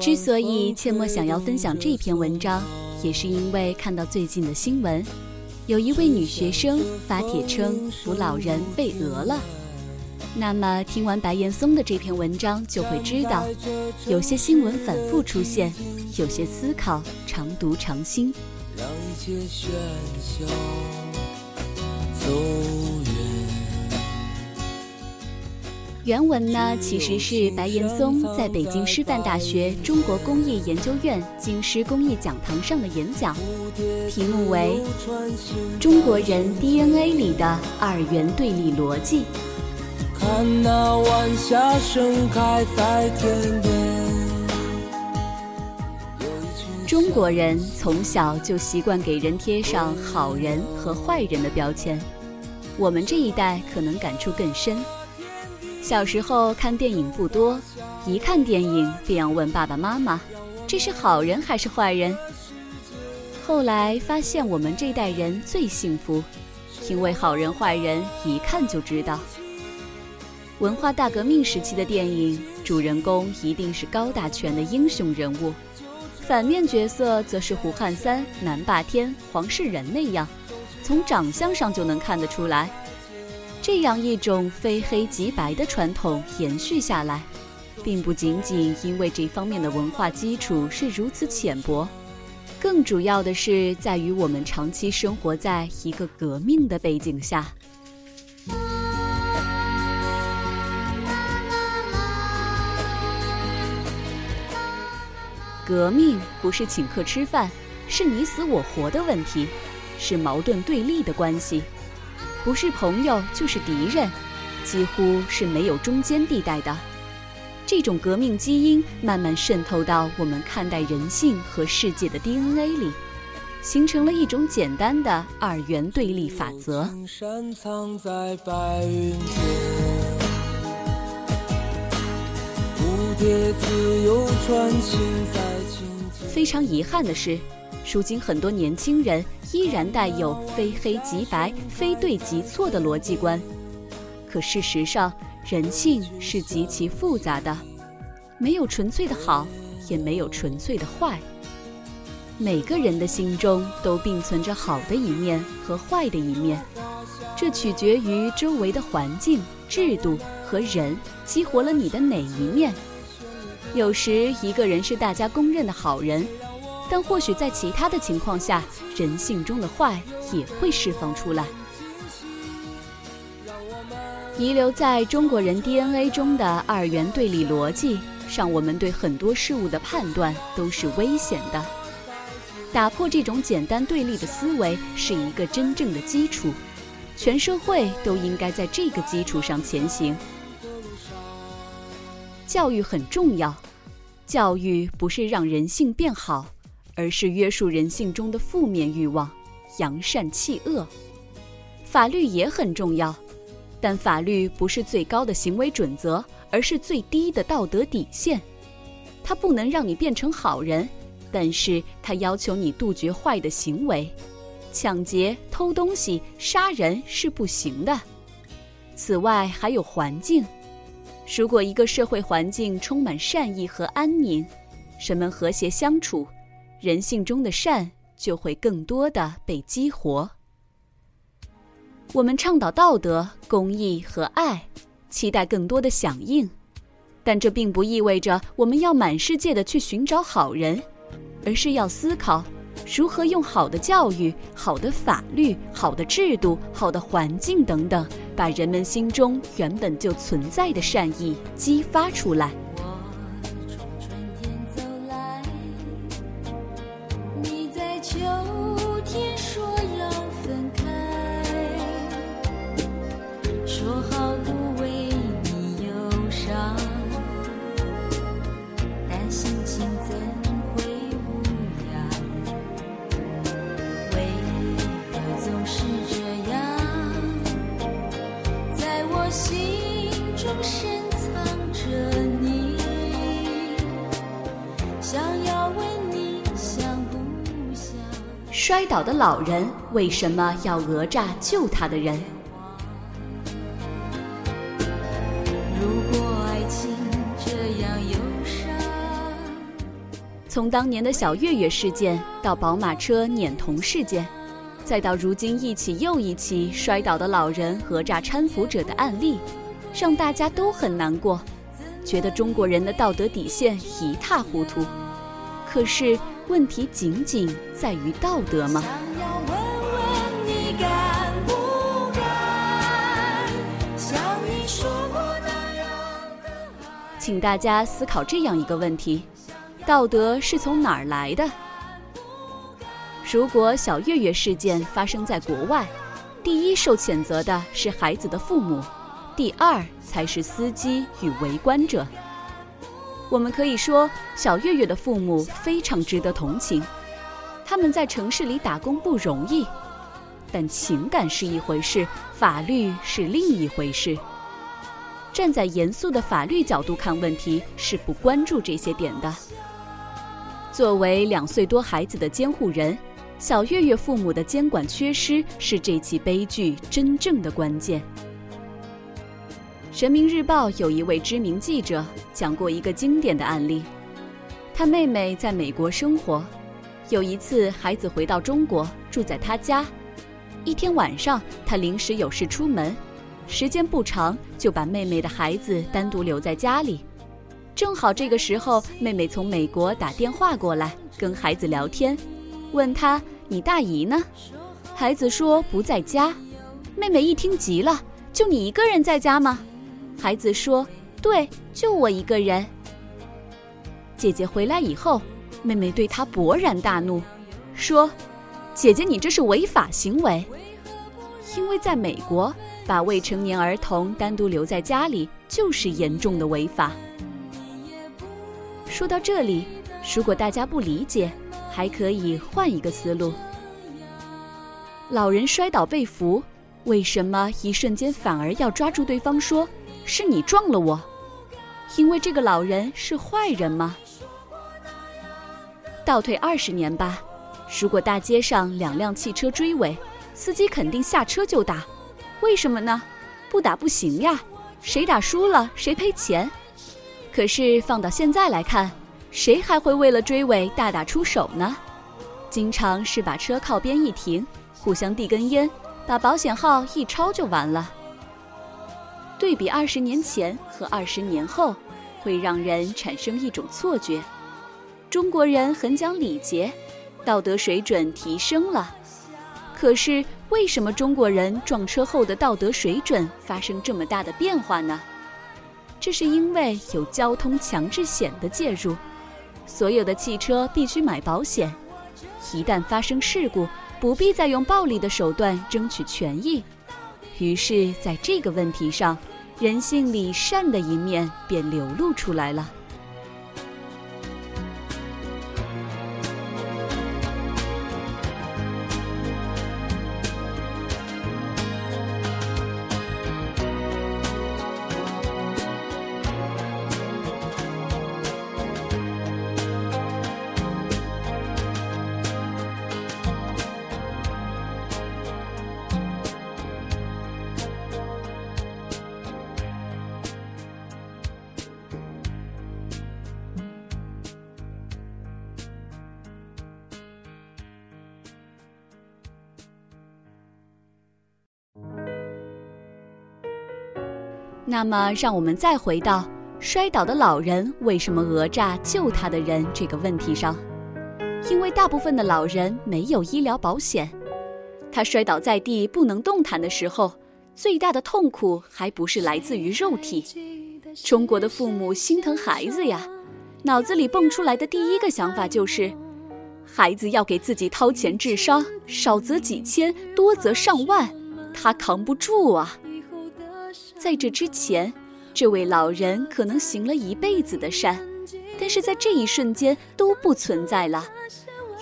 之所以切莫想要分享这篇文章，也是因为看到最近的新闻，有一位女学生发帖称扶老人被讹了。那么听完白岩松的这篇文章，就会知道，有些新闻反复出现，有些思考常读常新。让一切喧嚣走原文呢，其实是白岩松在北京师范大学中国工业研究院京师工艺讲堂上的演讲，题目为《中国人 DNA 里的二元对立逻辑》。看那晚霞盛开在天边。中国人从小就习惯给人贴上好人和坏人的标签，我们这一代可能感触更深。小时候看电影不多，一看电影便要问爸爸妈妈：“这是好人还是坏人？”后来发现我们这代人最幸福，因为好人坏人一看就知道。文化大革命时期的电影，主人公一定是高大全的英雄人物，反面角色则是胡汉三、南霸天、黄世仁那样，从长相上就能看得出来。这样一种非黑即白的传统延续下来，并不仅仅因为这方面的文化基础是如此浅薄，更主要的是在于我们长期生活在一个革命的背景下。革命不是请客吃饭，是你死我活的问题，是矛盾对立的关系。不是朋友就是敌人，几乎是没有中间地带的。这种革命基因慢慢渗透到我们看待人性和世界的 DNA 里，形成了一种简单的二元对立法则。非常遗憾的是。如今很多年轻人依然带有非黑即白、非对即错的逻辑观，可事实上，人性是极其复杂的，没有纯粹的好，也没有纯粹的坏。每个人的心中都并存着好的一面和坏的一面，这取决于周围的环境、制度和人激活了你的哪一面。有时，一个人是大家公认的好人。但或许在其他的情况下，人性中的坏也会释放出来。遗留在中国人 DNA 中的二元对立逻辑，让我们对很多事物的判断都是危险的。打破这种简单对立的思维是一个真正的基础，全社会都应该在这个基础上前行。教育很重要，教育不是让人性变好。而是约束人性中的负面欲望，扬善弃恶。法律也很重要，但法律不是最高的行为准则，而是最低的道德底线。它不能让你变成好人，但是它要求你杜绝坏的行为。抢劫、偷东西、杀人是不行的。此外，还有环境。如果一个社会环境充满善意和安宁，人们和谐相处。人性中的善就会更多的被激活。我们倡导道德、公益和爱，期待更多的响应，但这并不意味着我们要满世界的去寻找好人，而是要思考如何用好的教育、好的法律、好的制度、好的环境等等，把人们心中原本就存在的善意激发出来。摔倒的老人为什么要讹诈救他的人？如果爱情这样忧伤，从当年的小月月事件到宝马车碾童事件，再到如今一起又一起摔倒的老人讹诈搀扶者的案例，让大家都很难过，觉得中国人的道德底线一塌糊涂。可是问题仅仅在于道德吗？请大家思考这样一个问题。道德是从哪儿来的？如果小月月事件发生在国外，第一受谴责的是孩子的父母，第二才是司机与围观者。我们可以说，小月月的父母非常值得同情，他们在城市里打工不容易，但情感是一回事，法律是另一回事。站在严肃的法律角度看问题，是不关注这些点的。作为两岁多孩子的监护人，小月月父母的监管缺失是这起悲剧真正的关键。人民日报有一位知名记者讲过一个经典的案例：他妹妹在美国生活，有一次孩子回到中国住在他家，一天晚上他临时有事出门，时间不长就把妹妹的孩子单独留在家里。正好这个时候，妹妹从美国打电话过来，跟孩子聊天，问他：“你大姨呢？”孩子说：“不在家。”妹妹一听急了：“就你一个人在家吗？”孩子说：“对，就我一个人。”姐姐回来以后，妹妹对她勃然大怒，说：“姐姐，你这是违法行为，因为在美国，把未成年儿童单独留在家里就是严重的违法。”说到这里，如果大家不理解，还可以换一个思路。老人摔倒被扶，为什么一瞬间反而要抓住对方说“是你撞了我”？因为这个老人是坏人吗？倒退二十年吧，如果大街上两辆汽车追尾，司机肯定下车就打，为什么呢？不打不行呀，谁打输了谁赔钱。可是放到现在来看，谁还会为了追尾大打出手呢？经常是把车靠边一停，互相递根烟，把保险号一抄就完了。对比二十年前和二十年后，会让人产生一种错觉：中国人很讲礼节，道德水准提升了。可是为什么中国人撞车后的道德水准发生这么大的变化呢？这是因为有交通强制险的介入，所有的汽车必须买保险，一旦发生事故，不必再用暴力的手段争取权益。于是，在这个问题上，人性里善的一面便流露出来了。那么，让我们再回到摔倒的老人为什么讹诈救他的人这个问题上。因为大部分的老人没有医疗保险，他摔倒在地不能动弹的时候，最大的痛苦还不是来自于肉体。中国的父母心疼孩子呀，脑子里蹦出来的第一个想法就是，孩子要给自己掏钱治伤，少则几千，多则上万，他扛不住啊。在这之前，这位老人可能行了一辈子的善，但是在这一瞬间都不存在了。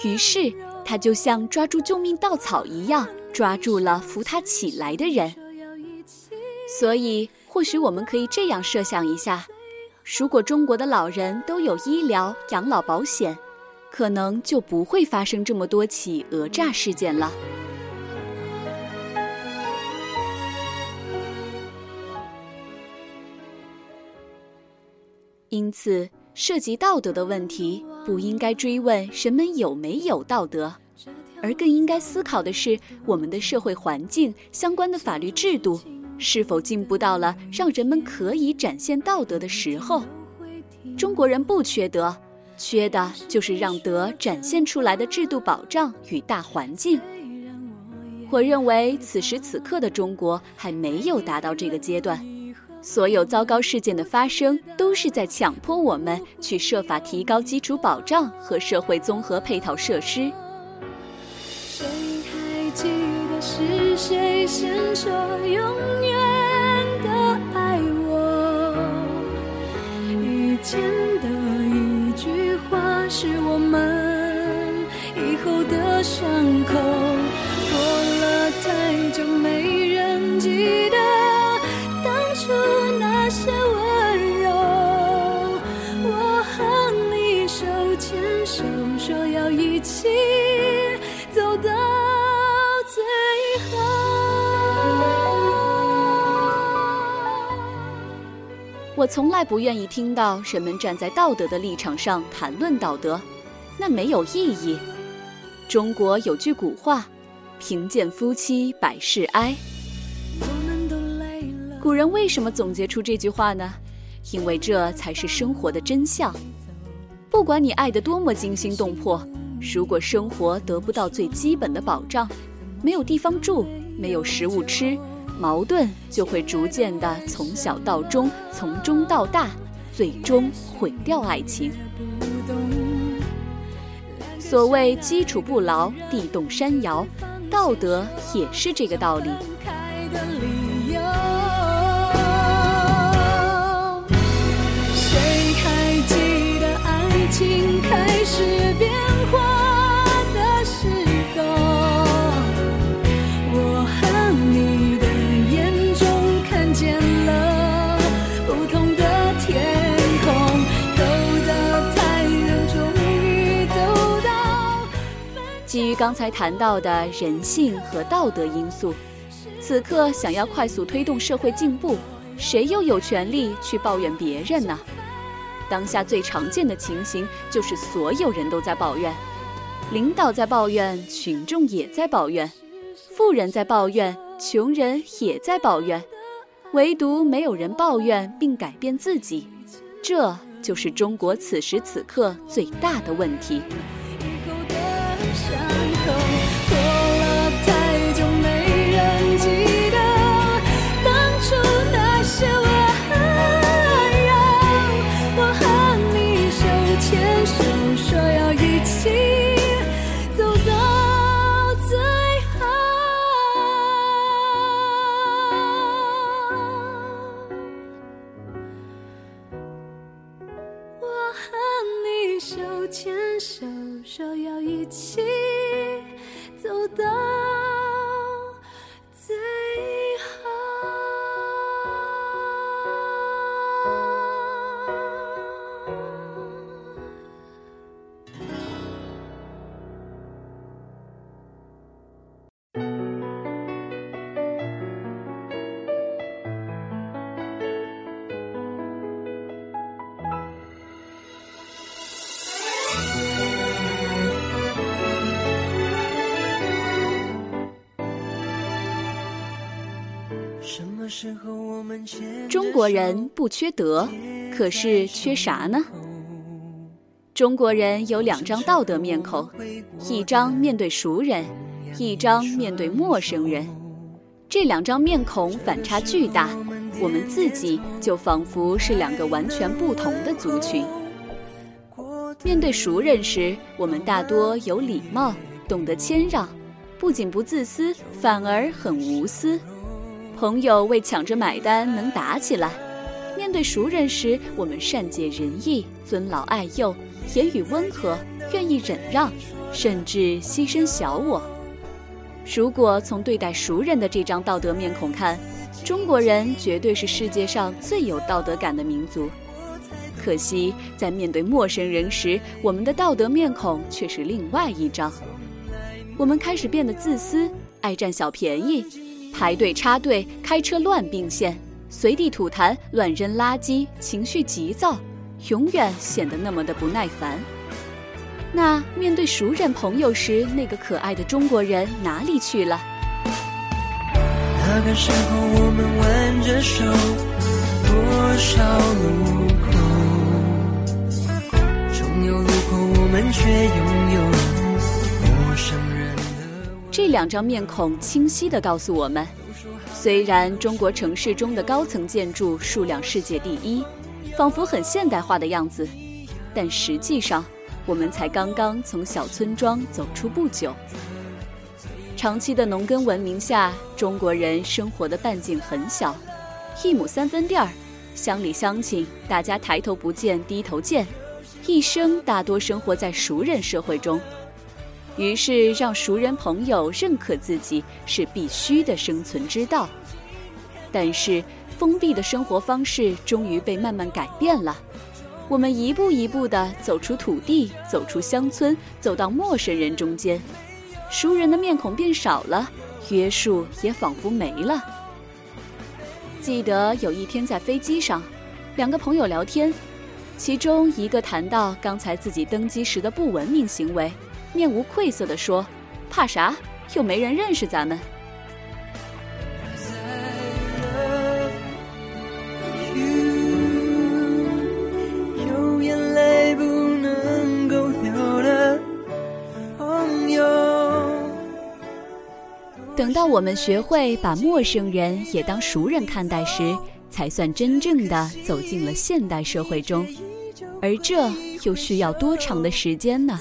于是他就像抓住救命稻草一样，抓住了扶他起来的人。所以，或许我们可以这样设想一下：如果中国的老人都有医疗养老保险，可能就不会发生这么多起讹诈事件了。因此，涉及道德的问题，不应该追问人们有没有道德，而更应该思考的是我们的社会环境、相关的法律制度是否进步到了让人们可以展现道德的时候。中国人不缺德，缺的就是让德展现出来的制度保障与大环境。我认为此时此刻的中国还没有达到这个阶段。所有糟糕事件的发生，都是在强迫我们去设法提高基础保障和社会综合配套设施。谁还记得是谁先说永远从来不愿意听到人们站在道德的立场上谈论道德，那没有意义。中国有句古话：“贫贱夫妻百事哀。”古人为什么总结出这句话呢？因为这才是生活的真相。不管你爱得多么惊心动魄，如果生活得不到最基本的保障，没有地方住，没有食物吃，矛盾就会逐渐的从小到中，从中到大，最终毁掉爱情。所谓基础不牢，地动山摇，道德也是这个道理。基于刚才谈到的人性和道德因素，此刻想要快速推动社会进步，谁又有权利去抱怨别人呢？当下最常见的情形就是所有人都在抱怨，领导在抱怨，群众也在抱怨，富人在抱怨，穷人也在抱怨，唯独没有人抱怨并改变自己，这就是中国此时此刻最大的问题。shine. 中国人不缺德，可是缺啥呢？中国人有两张道德面孔，一张面对熟人，一张面对陌生人。这两张面孔反差巨大，我们自己就仿佛是两个完全不同的族群。面对熟人时，我们大多有礼貌，懂得谦让，不仅不自私，反而很无私。朋友为抢着买单能打起来，面对熟人时，我们善解人意、尊老爱幼、言语温和、愿意忍让，甚至牺牲小我。如果从对待熟人的这张道德面孔看，中国人绝对是世界上最有道德感的民族。可惜，在面对陌生人时，我们的道德面孔却是另外一张。我们开始变得自私，爱占小便宜。排队插队，开车乱并线，随地吐痰，乱扔垃圾，情绪急躁，永远显得那么的不耐烦。那面对熟人朋友时，那个可爱的中国人哪里去了？那个时候我们挽着手，多少路口，总有路口我们却拥有。这两张面孔清晰地告诉我们，虽然中国城市中的高层建筑数量世界第一，仿佛很现代化的样子，但实际上。我们才刚刚从小村庄走出不久，长期的农耕文明下，中国人生活的半径很小，一亩三分地儿，乡里乡亲大家抬头不见低头见，一生大多生活在熟人社会中，于是让熟人朋友认可自己是必须的生存之道。但是封闭的生活方式终于被慢慢改变了。我们一步一步地走出土地，走出乡村，走到陌生人中间。熟人的面孔变少了，约束也仿佛没了。记得有一天在飞机上，两个朋友聊天，其中一个谈到刚才自己登机时的不文明行为，面无愧色地说：“怕啥？又没人认识咱们。”等到我们学会把陌生人也当熟人看待时，才算真正的走进了现代社会中。而这又需要多长的时间呢？